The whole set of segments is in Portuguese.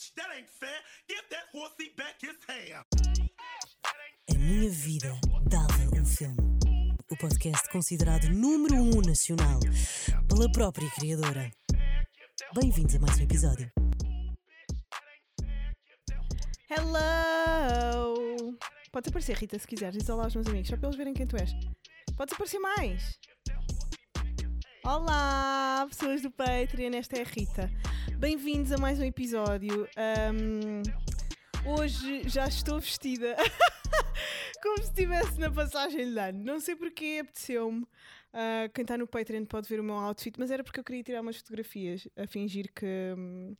bitch, that ain't fair. Give that horsey back his hair. A minha vida dava um filme. O podcast considerado número um nacional pela própria criadora. Bem-vindos a mais um episódio. Hello! Pode aparecer, Rita, se quiseres. Diz olá aos meus amigos, só para eles verem quem tu és. Pode aparecer mais. Olá, pessoas do Patreon, esta é a Rita. Bem-vindos a mais um episódio. Ahm, hoje já estou vestida como se estivesse na passagem de ano. Não sei porque apeteceu-me. Ah, quem está no Patreon pode ver o meu outfit, mas era porque eu queria tirar umas fotografias a fingir que. hum,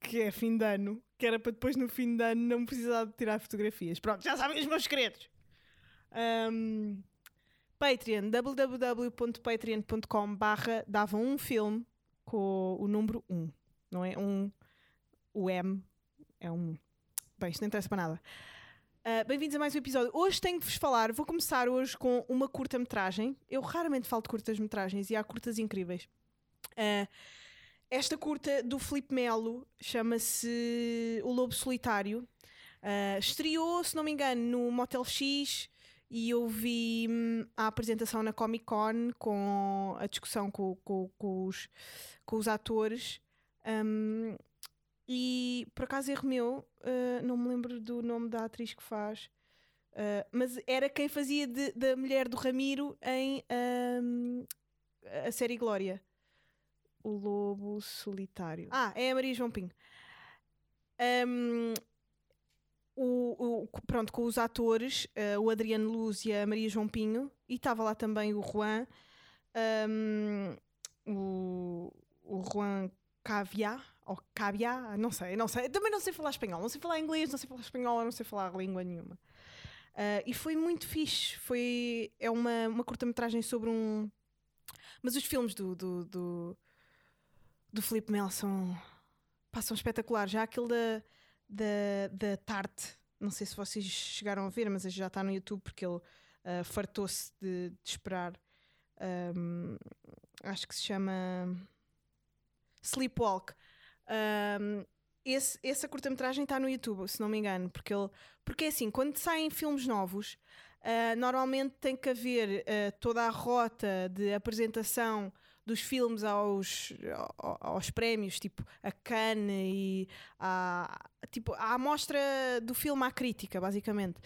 que é fim de ano, que era para depois no fim de ano não precisar de tirar fotografias. Pronto, já sabem os meus segredos. Um, Patreon, www.patreon.com barra dava um filme com o número 1, não é? Um, o M é um. Bem, isto não interessa para nada. Uh, Bem-vindos a mais um episódio. Hoje tenho que vos falar, vou começar hoje com uma curta-metragem. Eu raramente falo de curtas-metragens e há curtas incríveis. Uh, esta curta do Filipe Melo chama-se O Lobo Solitário. Uh, estreou, se não me engano, no Motel X e eu vi hum, a apresentação na Comic Con com a discussão com, com- com os, com os atores. Um, e por acaso erro meu, uh, não me lembro do nome da atriz que faz, uh, mas era quem fazia de- da mulher do Ramiro em um, a série Glória. O Lobo Solitário. Ah, é a Maria João Pinho. Um, o, o- pronto, com os atores, eh, o Adriano Luz e a Maria João Pinho, e estava lá também o Juan, um, o, o Juan Cavia, ou Cavia, não sei, não sei, também não sei falar espanhol, não sei falar inglês, não sei falar espanhol, não sei falar língua nenhuma. Ah, e foi muito fixe, foi, é uma, uma curta-metragem sobre um... Mas os filmes do, do, do, do Filipe Melo são, pá, são espetaculares. Já aquele da, da, da Tarte, não sei se vocês chegaram a ver, mas já está no YouTube porque ele ah, fartou-se de, de esperar. Ahm, acho que se chama Sleepwalk. Ahm, esse, essa curta-metragem está no YouTube, se não me engano, porque ele, porque é assim, quando saem filmes novos, ah, normalmente tem que haver ah, toda a rota de apresentação dos filmes aos, ao- aos prémios, tipo a Cannes e a, tipo, a amostra do filme à crítica, basicamente.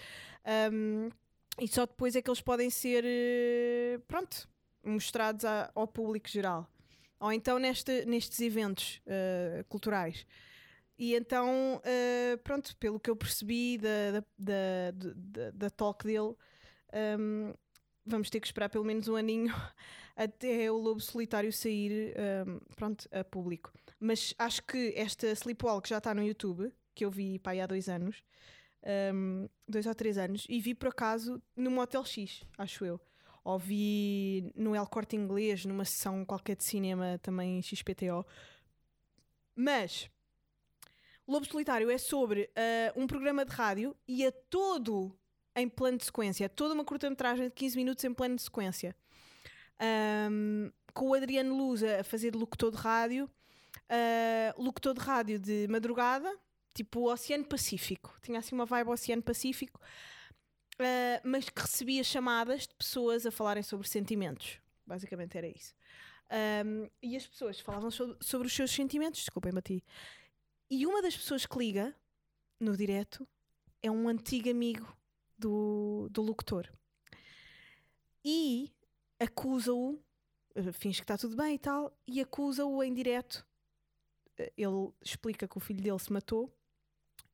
Um, e só depois é que eles podem ser, eh, pronto, mostrados a- ao público geral. Ou então neste, nestes eventos eh, culturais. E então, eh, pronto, pelo que eu percebi da, da, da, da- da talk dele, um, vamos ter que esperar pelo menos um aninho até o Lobo Solitário sair um, pronto, a público. Mas acho que esta Sleepwalk já está no YouTube, que eu vi pá, há dois anos, um, dois ou três anos, e vi por acaso no Motel X, acho eu. Ou vi no El Corte Inglês, numa sessão qualquer de cinema também XPTO. Mas Lobo Solitário é sobre ah, um programa de rádio e é todo em plano de sequência, é toda uma curta-metragem de 15 minutos em plano de sequência. Ahm, com o Adriano Luz a fazer locutor de rádio, ah, locutor de rádio de madrugada, tipo o Oceano Pacífico. Tinha assim uma vibe Oceano Pacífico, ah, mas que recebia chamadas de pessoas a falarem sobre sentimentos. Basicamente era isso. Ahm, e as pessoas falavam sobre, sobre os seus sentimentos, desculpem, bati. E uma das pessoas que liga no direto é um antigo amigo do, do locutor. E acusa-o, eh, finge que está tudo bem e tal, e acusa-o em direto. Eh, Ele explica que o filho dele se matou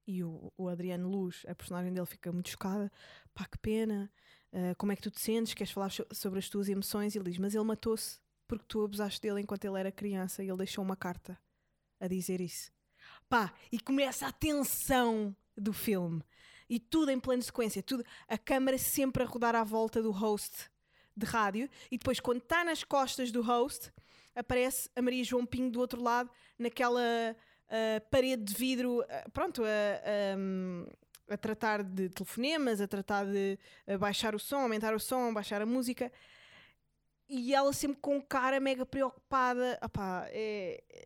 e o, o Adriano Luz, a personagem dele, fica muito chocada. Pá, que pena, eh, como é que tu te sentes? Queres falar so- sobre as tuas emoções? E ele diz: Mas ele matou-se porque tu abusaste dele enquanto ele era criança e ele deixou uma carta a dizer isso. Pá, e começa a tensão do filme. E tudo em plano sequência, tudo, a câmara sempre a rodar à volta do host de rádio. E depois, quando está nas costas do host, aparece a Maria João Pinho do outro lado, naquela ah, parede de vidro, ah, pronto, a, a, tratar de telefonemas, a tratar de ah, baixar o som, aumentar o som, baixar a música. E ela sempre com cara mega preocupada.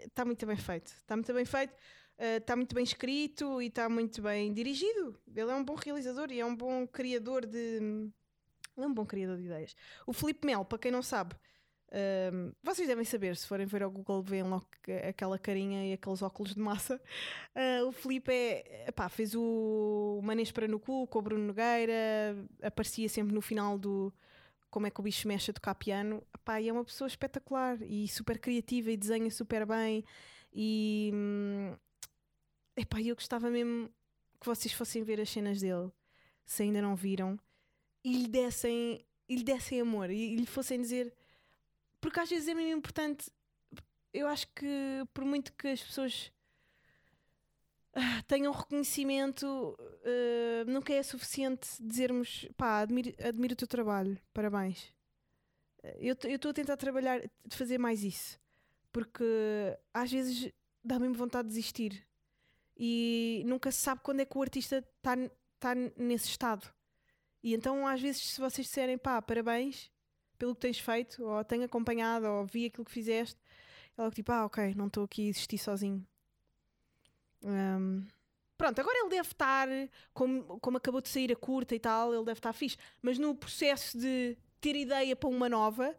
Está muito bem feito. Está muito bem feito. está muito bem escrito e está muito bem dirigido. Ele é um bom realizador e é um bom criador de. É um bom criador de ideias. O Felipe Mel, para quem não sabe, um, vocês devem saber, se forem ver ao Google, veem logo aquela carinha e aqueles óculos de massa. Uh, o Felipe é, epá, fez o Manês para no cu com o Bruno Nogueira, aparecia sempre no final do Como é que o bicho mexe a tocar piano. Epá, é uma pessoa espetacular e super criativa e desenha super bem. E hum, epá, eu gostava mesmo que vocês fossem ver as cenas dele, se ainda não viram, e lhe dessem, e lhe dessem amor e, e lhe fossem dizer porque às vezes é mesmo importante. Eu acho que por muito que as pessoas uh, tenham reconhecimento, uh, nunca é suficiente dizermos pá, admiro, admiro o teu trabalho, parabéns. Eu estou a tentar trabalhar, de fazer mais isso, porque às vezes dá mesmo vontade de desistir e nunca se sabe quando é que o artista está tá nesse estado. E então, às vezes, se vocês disserem pá, parabéns, pelo que tens feito, ou tenho acompanhado, ou vi aquilo que fizeste. Ela tipo, ah, ok, não estou aqui a existir sozinho. Um, pronto, agora ele deve estar, como, como acabou de sair a curta e tal, ele deve estar fixe. Mas no processo de ter ideia para uma nova,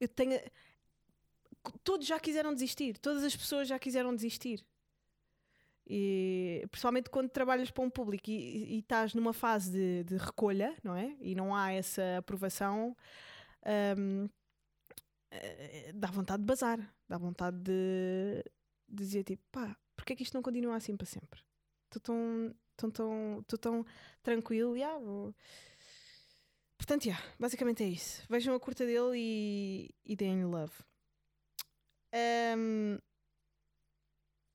eu tenho. Todos já quiseram desistir, todas as pessoas já quiseram desistir. E, principalmente quando trabalhas para um público e, e, estás numa fase de, de, recolha, não é? E não há essa aprovação, um, eh, dá vontade de bazar, dá vontade de, dizer tipo, pá, porque é que isto não continua assim para sempre? Estou tão, tão, tão, tô tão tranquilo, yeah, vou... Portanto, yeah, basicamente é isso. Vejam a curta dele e, e deem love. Um,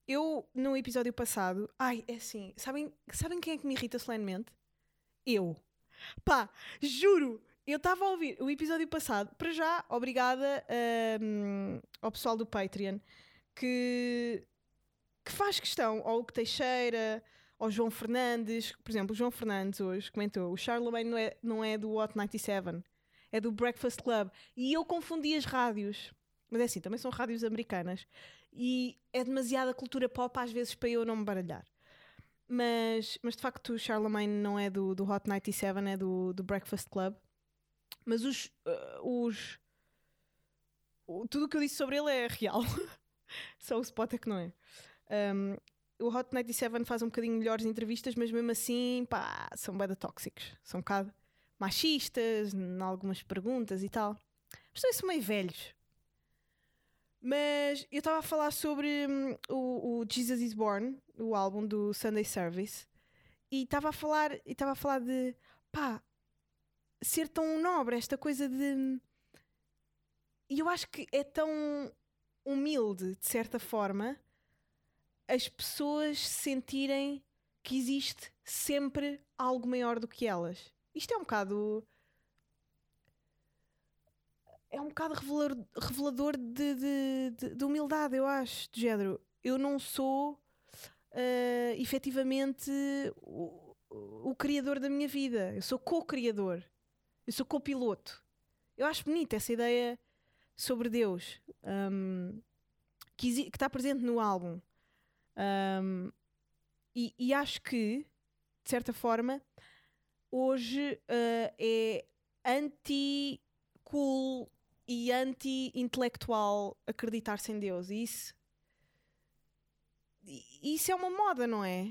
eu, no episódio passado, ai, é assim, sabem, sabem quem é que me irrita solenemente? Eu. Pá, juro, eu estava a ouvir o episódio passado, para já, obrigada um, ao pessoal do Patreon que, que faz questão, ao que Teixeira, ao João Fernandes, por exemplo, o João Fernandes hoje comentou: o Charlemagne não é, não é do Hot 97, é do Breakfast Club. E eu confundi as rádios, mas é assim, também são rádios americanas e é demasiada cultura pop às vezes para eu não me baralhar. Mas, mas de facto, o Charlemagne não é do, do Hot 97, é do, do Breakfast Club. Mas os. Uh, os tudo o que eu disse sobre ele é real. Só o spot é que não é. Um, o Hot 97 faz um bocadinho melhores entrevistas, mas mesmo assim, pá, são bada tóxicos. São um bocado machistas em algumas perguntas e tal. Mas são meio velhos. Mas eu estava a falar sobre um, o, o, Jesus is Born, o álbum do Sunday Service, e estava a falar, e estava a falar de pá, ser tão nobre, esta coisa de. E eu acho que é tão humilde, de certa forma, as pessoas sentirem que existe sempre algo maior do que elas. Isto é um bocado. É um bocado revelador, revelador de, de, de, de humildade, eu acho, de género. Eu não sou uh, efetivamente o, o criador da minha vida, eu sou co-criador. Eu sou copiloto. Eu acho bonita essa ideia sobre Deus um, que, está presente no álbum. Um, e, e, acho que, de certa forma, hoje uh, é anti-cool e anti-intelectual acreditar-se em Deus. E isso, isso é uma moda, não é?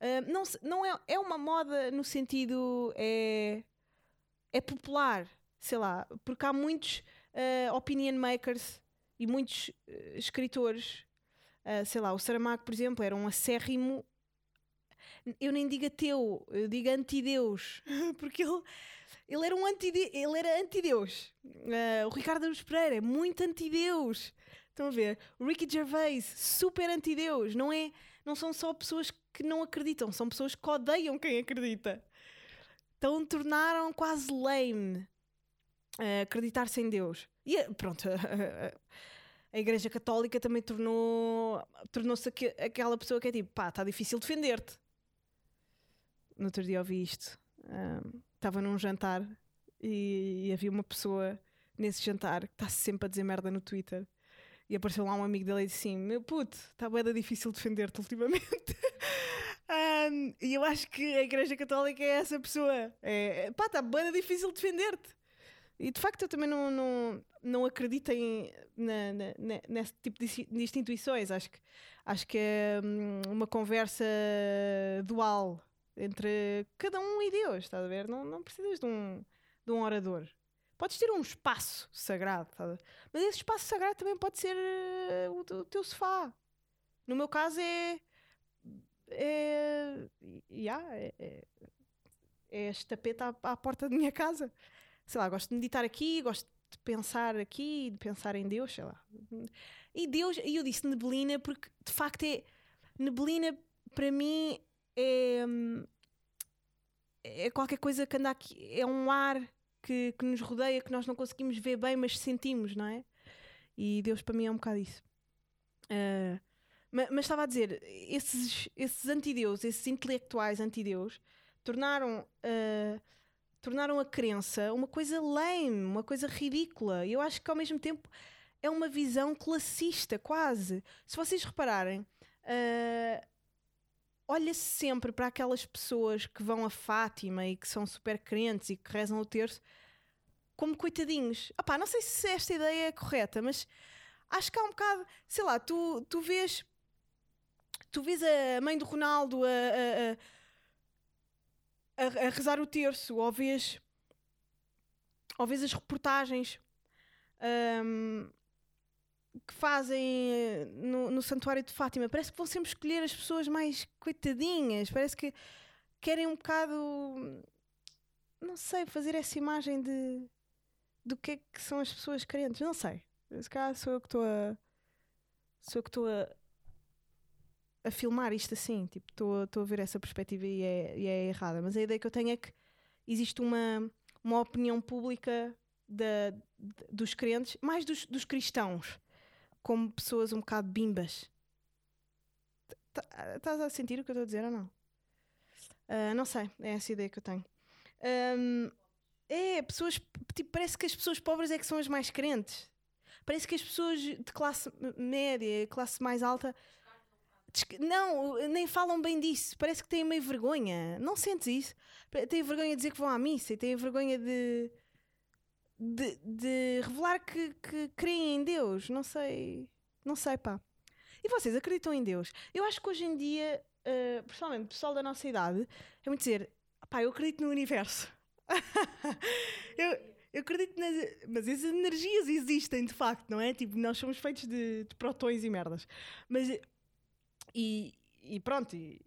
Uh, não, não é, é uma moda no sentido. É, é popular, sei lá, porque há muitos uh, opinion makers e muitos uh, escritores, sei lá, o Saramago, por exemplo, era um acérrimo. Eu nem digo ateu, eu digo anti-Deus, porque ele, ele era um anti ele era anti-Deus. o Ricardo Aruz Pereira é muito anti-Deus. Estão a ver? O Ricky Gervais, super anti-Deus. Não, é, não são só pessoas que não acreditam, são pessoas que odeiam quem acredita. Então tornaram quase lame uh, acreditar-se em Deus. E eh, pronto, a Igreja Católica também tornou, tornou-se aqu aquela pessoa que é tipo, pá, está difícil defender-te. No outro dia ouvi isto. Estava um, num jantar e, e, havia uma pessoa nesse jantar que está sempre a dizer merda no Twitter. E apareceu lá um amigo dele e disse assim: Meu puto, está bem difícil defender-te ultimamente. Um, e eu acho que a Igreja Católica é essa pessoa. É, pá, está bem difícil defender-te. E de facto eu também não, não, não acredito em, na, na, nesse tipo de, de instituições. Acho que, acho que é hum, uma conversa dual entre cada um e Deus, estás a ver? Não, não precisas de um, de um orador. Podes ter um espaço sagrado, mas esse espaço sagrado também pode ser uh, o, o, teu sofá. No meu caso é. É. Yeah, é, é, é este tapete à, à porta da minha casa. Sei lá, gosto de meditar aqui, gosto de pensar aqui, de pensar em Deus, sei lá. E Deus, e eu disse neblina porque de facto é. Neblina para mim é. É qualquer coisa que anda aqui. É um ar que, que nos rodeia, que nós não conseguimos ver bem, mas sentimos, não é? E Deus para mim é um bocado isso. Uh, mas, mas, estava a dizer, esses, esses antideus, esses intelectuais antideus, tornaram, uh, tornaram a crença uma coisa lame, uma coisa ridícula. E eu acho que ao mesmo tempo é uma visão classista, quase. Se vocês repararem, uh, olha-se sempre para aquelas pessoas que vão a Fátima e que são super crentes e que rezam o terço como coitadinhos. Opá, não sei se esta ideia é correta, mas acho que há um bocado, sei lá, tu, tu vês tu vês a mãe do Ronaldo a, a, a, a rezar o terço, ou vês, ou vês as reportagens um, que fazem eh, no, no Santuário de Fátima, parece que vão sempre escolher as pessoas mais coitadinhas, parece que querem um bocado, não sei, fazer essa imagem de do que é que são as pessoas crentes, não sei. Se calhar sou eu que estou a. Sou eu que estou a, a filmar isto assim, tipo, estou a ver essa perspectiva e é, e é errada. Mas a ideia que eu tenho é que existe uma, uma opinião pública da, dos crentes, mais dos, dos cristãos, como pessoas um bocado bimbas. Estás a sentir o que eu estou a dizer ou não? Uh, não sei, é essa ideia que eu tenho. Um, é, pessoas. Tipo, parece que as pessoas pobres é que são as mais crentes. Parece que as pessoas de classe média, classe mais alta. Não, nem falam bem disso. Parece que têm meio vergonha. Não sentes isso? Têm vergonha de dizer que vão à missa e têm vergonha de. De, de revelar que, que creem em Deus. Não sei. Não sei, pá. E vocês acreditam em Deus? Eu acho que hoje em dia, uh, pessoalmente, o pessoal da nossa idade, é muito dizer: pá, eu acredito no universo. eu, eu acredito nas. Mas as energias existem de facto, não é? Tipo, nós somos feitos de, de protões e merdas. Mas. E, e pronto. E,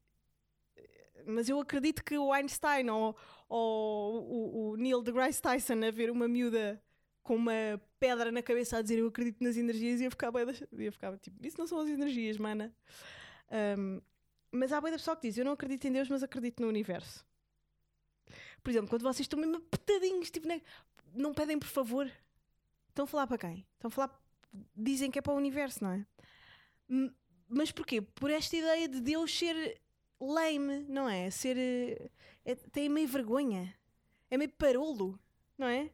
mas eu acredito que o Einstein ou, ou o, o Neil deGrasse Tyson a ver uma miúda com uma pedra na cabeça a dizer eu acredito nas energias ia ficar bem ia ficar tipo isso não são as energias mana um, mas há da pessoa que diz eu não acredito em Deus mas acredito no universo por exemplo, quando vocês estão mesmo apertadinhos, tipo, né? não pedem por favor. Estão a falar para quem? Estão a falar. Dizem que é para o universo, não é? Mas porquê? Por esta ideia de Deus ser lame, não é? Ser. É, tem meio vergonha. É meio parolo, não é?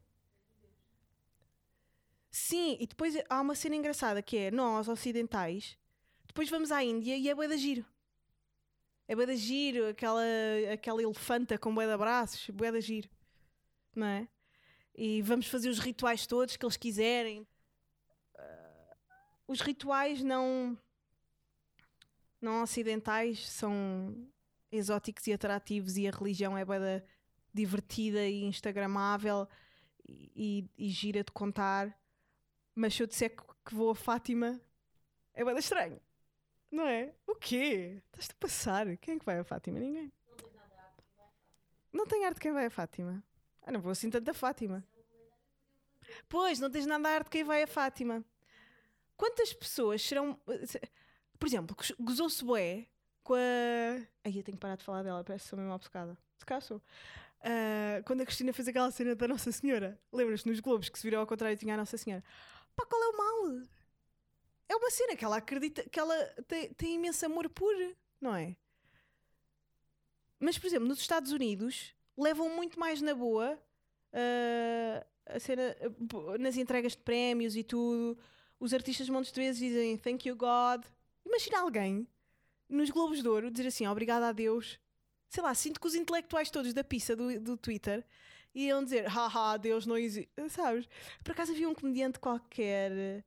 Sim, e depois há uma cena engraçada que é nós, ocidentais, depois vamos à Índia e é bué giro. É bué giro, aquela, aquela elefanta com bué de abraços, bué giro. Não é? E vamos fazer os rituais todos que eles quiserem. Uh, os rituais não, não ocidentais são exóticos e atrativos e a religião é bué da divertida e instagramável e, e, gira de contar. Mas se eu disser que vou a Fátima, é bué da estranho. Não é? O quê? Estás-te a passar? Quem é que vai a Fátima? Ninguém. Não tem arte quem vai a Fátima. Ah, não vou assim tanto a Fátima. Pois, não tens nada a arte quem vai a Fátima. Quantas pessoas serão. Por exemplo, gozou-se bué com a. Aí eu tenho que parar de falar dela, parece que sou mesmo obcecada. Se calhar sou. Uh, quando a Cristina fez aquela cena da Nossa Senhora, lembras-te nos Globos que se virou ao contrário e tinha a Nossa Senhora? Pá, qual é o mal? é uma cena que ela acredita que ela tem, tem imenso amor por, não é? Mas, por exemplo, nos Estados Unidos levam muito mais na boa uh, a cena uh, nas entregas de prémios e tudo. os artistas montes de vezes dizem thank you God. Imagina alguém nos Globos de Ouro dizer assim, obrigada a Deus. Sei lá, sinto que os intelectuais todos da pista do, do Twitter iam dizer, haha, Deus não existe. Sabes? Por acaso havia um comediante qualquer.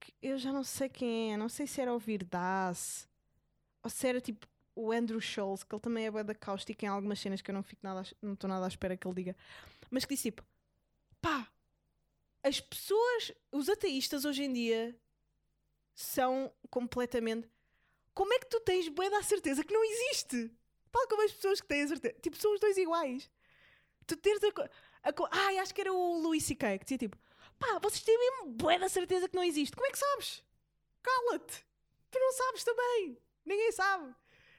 que eu já não sei quem é, não sei se era o Virdas ou se era tipo o Andrew Scholes, que ele também é bué da cáustica em algumas cenas que eu não fico nada, não estou nada à espera que ele diga, mas que disse tipo, pá, as pessoas, os ateístas hoje em dia são completamente. Como é que tu tens bué da certeza que não existe? Tal como as pessoas que têm a certeza. Tipo, são os dois iguais. Tu teres a. a Ai, acho que era o Louis C.K. que dizia tipo: pá, vocês têm mesmo bué da certeza que não existe. Como é que sabes? Cala-te! Tu não sabes também. Ninguém sabe.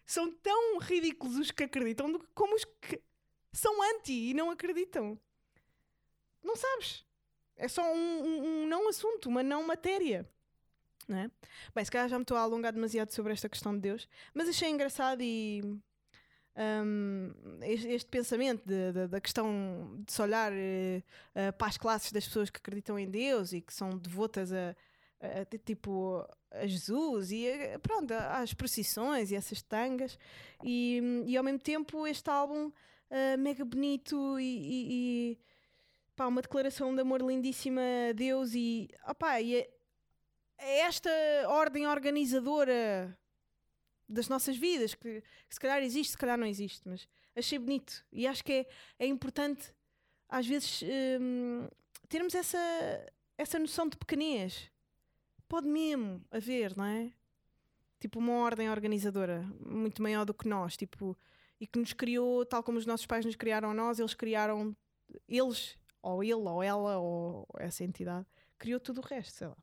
São tão ridículos os que acreditam como os que são anti e não acreditam. Não sabes. É só um, um- um não assunto, uma não matéria. Não é? Bem, se calhar já me estou a alongar demasiado sobre esta questão de Deus, mas achei engraçado e hum, este, este pensamento de- de- da questão de se olhar eh, para as classes das pessoas que acreditam em Deus e que são devotas a, a- a- tipo a Jesus e a- pronto, às procissões e essas tangas e, e ao mesmo tempo este álbum eh, mega bonito e, e- e, pá, uma declaração de amor lindíssima a Deus e, opá, e é esta ordem organizadora das nossas vidas que, que se calhar existe, se calhar não existe, mas achei bonito e acho que é, é importante às vezes hum, termos essa, essa noção de pequenez. Pode mesmo haver, não é? Tipo uma ordem organizadora muito maior do que nós, tipo, e que nos criou, tal como os nossos pais nos criaram a nós, eles criaram, eles, ou ele, ou ela, ou essa entidade, criou tudo o resto, sei lá.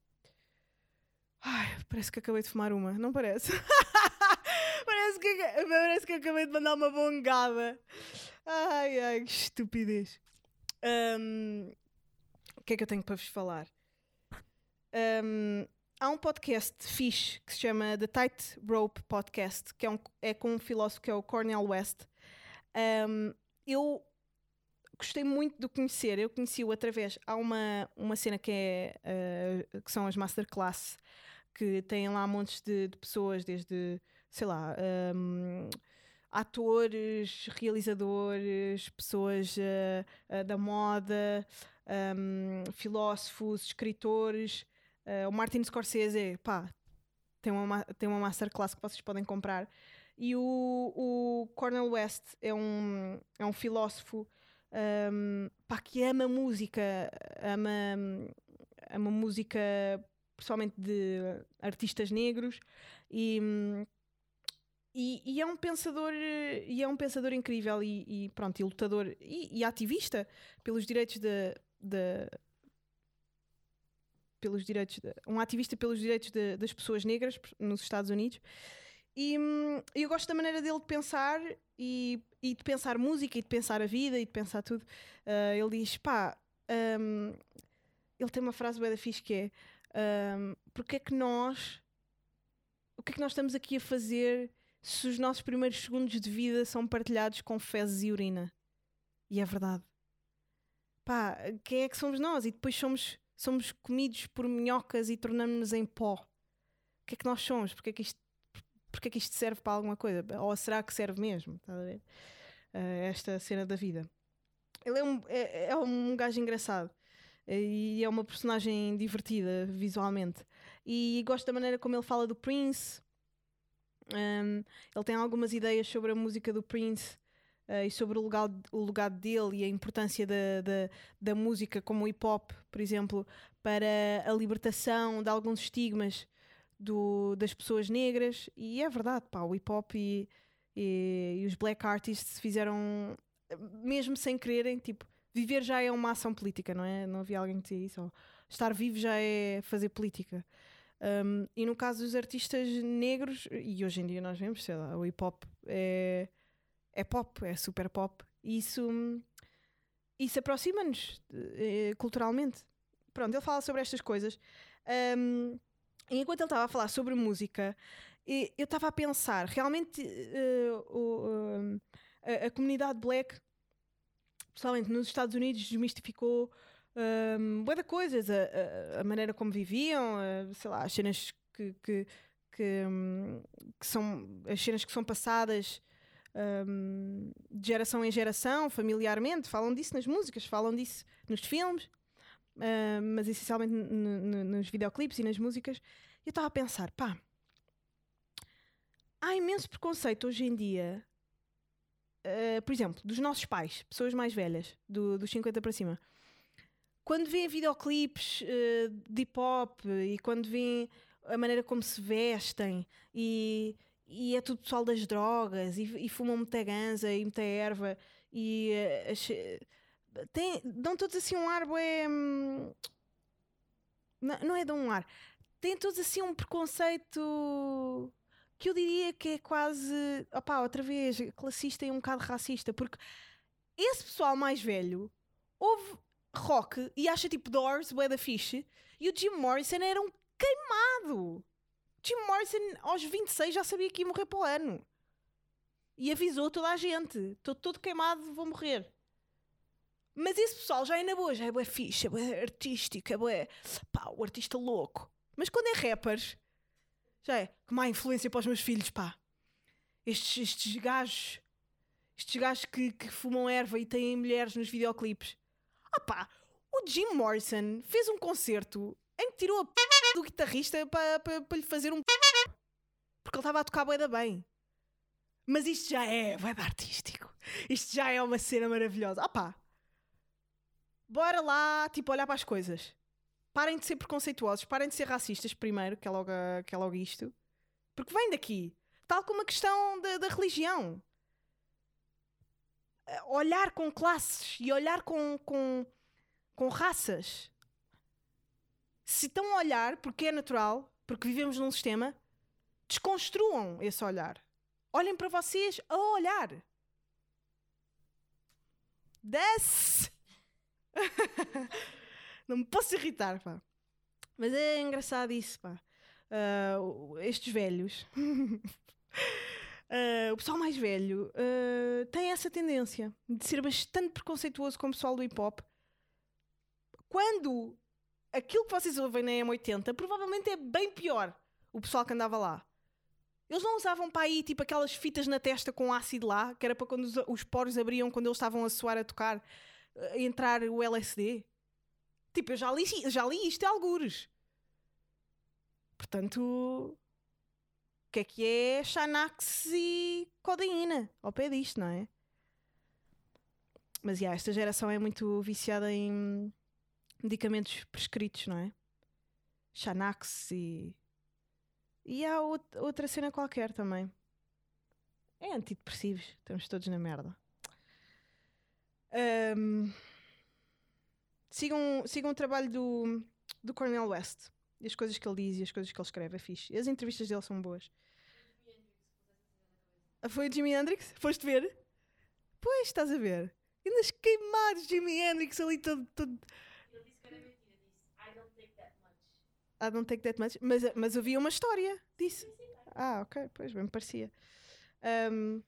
Ai, parece que acabei de fumar uma, não parece? parece, que, parece que acabei de mandar uma bongada. Ai, ai, que estupidez. Hum, o que é que eu tenho para vos falar? Hum, há um podcast fixe que se chama The Tight Rope Podcast, que é, um, é com um filósofo que é o Cornel West. Hum, eu gostei muito de conhecer. Eu conheci-o através. Há uma, uma cena que, é, eh, que são as masterclass, que têm lá montes de, de pessoas, desde, sei lá, hum, atores, realizadores, pessoas eh, eh, da moda, hum, filósofos, escritores. Eh, o Martin Scorsese, pá, tem uma, ma- tem uma masterclass que vocês podem comprar. E o, o Cornel West é um, é um filósofo um, pá, que ama música, ama, ama música principalmente de artistas negros e, e, e é um pensador eh, e é um pensador incrível e, e pronto, e lutador e, e ativista pelos direitos de- pelos direitos de- um ativista pelos direitos de- das pessoas negras nos Estados Unidos e eu gosto da maneira dele de pensar e, e de pensar música e de pensar a vida e de pensar tudo. Ah, ele diz: pá, hum, ele tem uma frase bem da fixe que é: hum, porque é que nós, o que é que nós estamos aqui a fazer se os nossos primeiros segundos de vida são partilhados com fezes e urina? E é verdade. Pá, quem é que somos nós? E depois somos, somos comidos por minhocas e tornamos-nos em pó. O que é que nós somos? Porque é que isto porque é que isto serve para alguma coisa? Ou será que serve mesmo? Estás a ver? Eh, esta cena da vida. Ele é um, é, é um gajo engraçado e é uma personagem divertida visualmente. E gosto da maneira como ele fala do Prince. Um, ele tem algumas ideias sobre a música do Prince eh, e sobre o legado, o legado dele e a importância da, da, da música como o hip hop, por exemplo, para a libertação de alguns estigmas do, das pessoas negras. E é verdade, pá, o hip hop e, e, e os black artists fizeram, mesmo sem quererem, tipo, viver já é uma ação política, não é? Não havia alguém que dizia isso. Ou estar vivo já é fazer política. Um, e no caso dos artistas negros, e hoje em dia nós vemos, sei lá, o hip hop é, é pop, é super pop, e isso, isso aproxima-nos eh, culturalmente. Pronto, ele fala sobre estas coisas. Um, e enquanto ele estava a falar sobre música, eu estava a pensar, realmente eh, o, um, a, a comunidade black, principalmente nos Estados Unidos, desmistificou um, de coisas, a, a- a maneira como viviam, a- sei lá, as cenas que, que, que, hum, que são as cenas que são passadas hum, de geração em geração, familiarmente, falam disso nas músicas, falam disso nos filmes, hum, mas essencialmente nos videoclipes e nas músicas. Eu estava a pensar, pá, há imenso preconceito hoje em dia Uh, por exemplo, dos nossos pais, pessoas mais velhas, do- dos 50 para cima, quando vêem videoclipes uh, de hip hop e quando vêem a maneira como se vestem e, e é tudo pessoal das drogas e, e fumam muita ganza e muita erva e uh, as- têm- dão todos assim um ar bué, hum, não, não é de um ar têm todos assim um preconceito que eu diria que é quase, opá, outra vez, classista e um bocado racista, porque esse pessoal mais velho ouve rock e acha tipo Doors, bué da fixe, e o Jim Morrison era um queimado. Jim Morrison aos 26 já sabia que ia morrer para o ano. E avisou toda a gente, estou todo queimado, vou morrer. Mas esse pessoal já é na boa, já é bué fixe, é bué artístico, é bué, pá, o artista louco. Mas quando é rappers, já é, que má influência para os meus filhos, pá. Estes, estes gajos, estes gajos que, que fumam erva e têm mulheres nos videoclipes. Ah pá, o Jim Morrison fez um concerto em que tirou a p do guitarrista para pa, pa lhe fazer um p porque ele estava a tocar bué da bem. Mas isto já é da artístico. Isto já é uma cena maravilhosa. Ah pá, bora lá, tipo, olhar para as coisas. Parem de ser preconceituosos, parem de ser racistas primeiro, que é logo, que é logo isto. Porque vem daqui. Tal como a questão da, da religião. Eh, Olhar com classes e olhar com, com, com raças. Se estão a olhar, porque é natural, porque vivemos num sistema, desconstruam esse olhar. Olhem para vocês a olhar. Desce! Não me posso irritar, pá. Mas é engraçado isso, pá. O- estes velhos, ah, o pessoal mais velho, ah, tem essa tendência de ser bastante preconceituoso com o pessoal do hip hop. Quando aquilo que vocês ouvem na M80 provavelmente é bem pior. O pessoal que andava lá. Eles não usavam para aí tipo aquelas fitas na testa com ácido lá, que era para quando os, os poros abriam quando eles estavam a suar a tocar, entrar o LSD. Tipo, eu já li, já li isto em algures. Portanto, o que é que é Xanax e codeína ao pé disto, não é? Mas, já, esta geração é muito viciada em medicamentos prescritos, não é? Xanax e... E há out- outra cena qualquer também. É antidepressivos. Estamos todos na merda. Ahm, sigam, sigam o trabalho do, do Cornel West. E as coisas que ele diz e as coisas que ele escreve é fixe. E as entrevistas dele são boas. Ah, Foi o Jimi Hendrix? Foste ver? Pois, estás a ver. Nas queimados Jimi Hendrix ali todo... todo... I don't take that much. Mas, mas havia uma história disso. Ah, ok, pois bem me parecia. Ahm,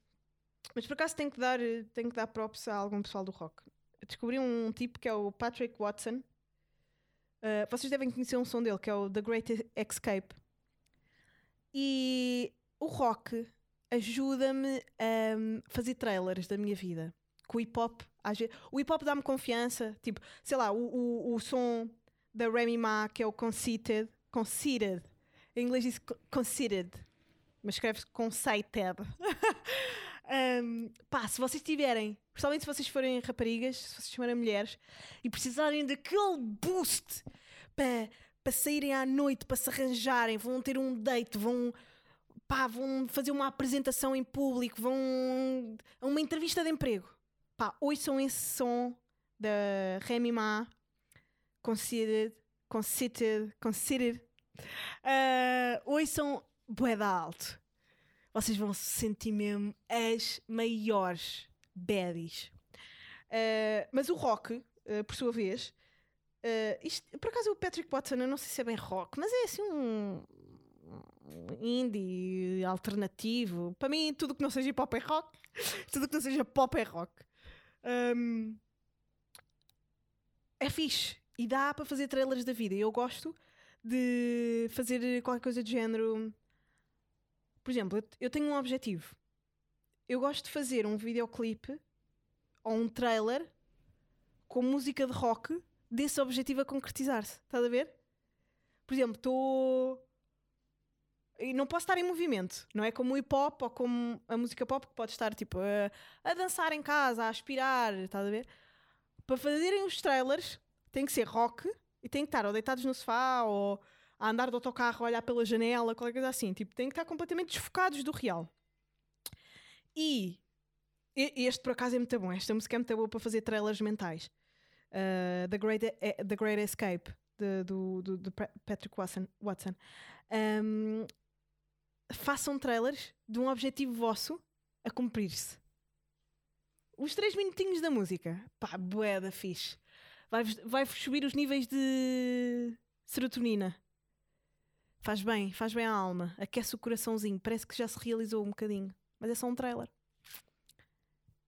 mas por acaso tenho que dar, tenho que dar props a algum pessoal do rock. Descobri um tipo que é o Patrick Watson. Ah, vocês devem conhecer um som dele que é o The Great Escape. E o rock ajuda-me a hum, fazer trailers da minha vida. Com o hip hop, o hip hop dá-me confiança. Tipo, sei lá, o, o, o som da Remy Ma, que é o Conceited. Conceited. Em inglês diz co- Conceited. Mas escreve-se Conceited. Um, pá, se vocês tiverem, principalmente se vocês forem raparigas, se vocês forem mulheres e precisarem daquele boost para para saírem à noite, para se arranjarem, vão ter um date, vão, pá, vão fazer uma apresentação em público, vão a uma entrevista de emprego. Pá, ouçam esse som da Remy Ma, Considered, Considered, Considered. Uh, ouçam bué da alto vocês vão se sentir mesmo as maiores baddies. Uh, mas o rock, uh, por sua vez, uh, isto- por acaso o Patrick Watson, eu não sei se é bem rock, mas é assim um, indie alternativo. Para mim, tudo que não seja pop é rock, tudo que não seja pop é rock. Um, é fixe e dá para fazer trailers da vida. Eu gosto de fazer qualquer coisa de género. Por exemplo, eu- tenho um objetivo. Eu gosto de fazer um videoclipe ou um trailer com música de rock desse objetivo a concretizar-se. Estás a ver? Por exemplo, estou. E não posso estar em movimento, não é como o hip hop ou como a música pop que pode estar tipo a, a dançar em casa, a aspirar, estás a ver? Para fazerem os trailers tem que ser rock e tem que estar ou deitados no sofá ou a andar de autocarro, a olhar pela janela, qualquer coisa assim. Tipo, tem que estar completamente desfocados do real. E este por acaso é muito bom. Esta música é muito boa para fazer trailers mentais. Uh, The, Great, eh, The Great Escape de- do, do, Patrick Watson. Um, façam trailers de um objetivo vosso a cumprir-se. Os três minutinhos da música, pá, bué da fixe. Vai-vos vai subir os níveis de serotonina. Faz bem, faz bem à alma. Aquece o coraçãozinho. Parece que já se realizou um bocadinho. Mas é só um trailer.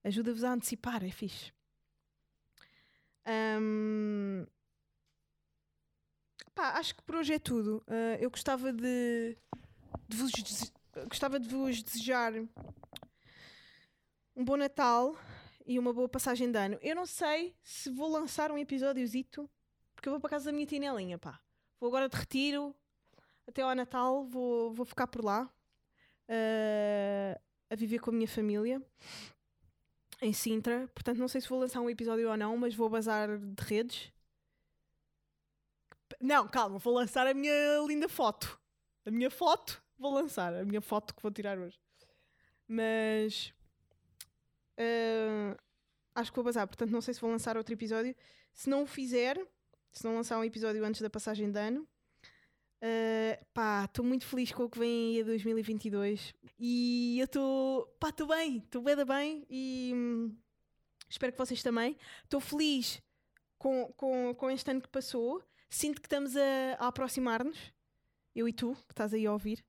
Ajuda-vos a antecipar, é fixe. Ahm, pá, acho que por hoje é tudo. Ah, eu gostava de, de vos dese- gostava de vos desejar um bom Natal e uma boa passagem de ano. Eu não sei se vou lançar um episódiozito, porque eu vou para casa da minha tinelinha, pá. Vou agora de retiro até ao Natal, vou, vou ficar por lá ah, a viver com a minha família em Sintra. Portanto, não sei se vou lançar um episódio ou não, mas vou bazar de redes. Não, calma, vou lançar a minha linda foto. A minha foto vou lançar, a minha foto que vou tirar hoje. Mas ah, acho que vou bazar, portanto não sei se vou lançar outro episódio. Se não o fizer, se não lançar um episódio antes da passagem de ano, ah, pá, estou muito feliz com o que vem aí a 2022 e eu estou, pá, estou bem, estou bem, bem e hum, espero que vocês também. Estou feliz com, com, com este ano que passou. Sinto que estamos a, a aproximar-nos, eu e tu, que estás aí a ouvir.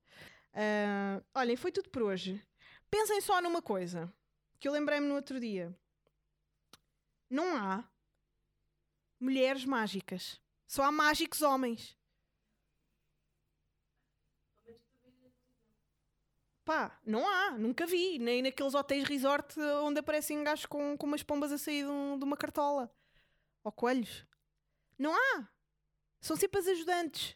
Ah, olhem, foi tudo por hoje. Pensem só numa coisa que eu lembrei-me no outro dia: não há mulheres mágicas, só há mágicos homens. Pá, não há, nunca vi. Nem naqueles hotéis resort onde aparecem gajos com, com umas pombas a sair de, um- de uma cartola. Ou coelhos. Não há. São sempre as ajudantes.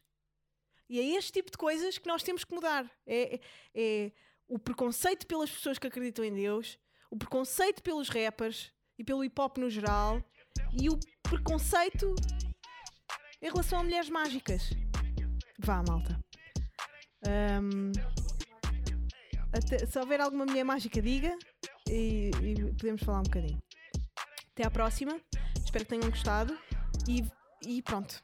E é este tipo de coisas que nós temos que mudar. É, é- é o preconceito pelas pessoas que acreditam em Deus, o preconceito pelos rappers e pelo hip hop no geral, e o preconceito em relação a mulheres mágicas. Vá, malta. Ahm, até- se houver alguma mulher mágica, diga e, e podemos falar um bocadinho. Até à próxima. Espero que tenham gostado. E, e pronto.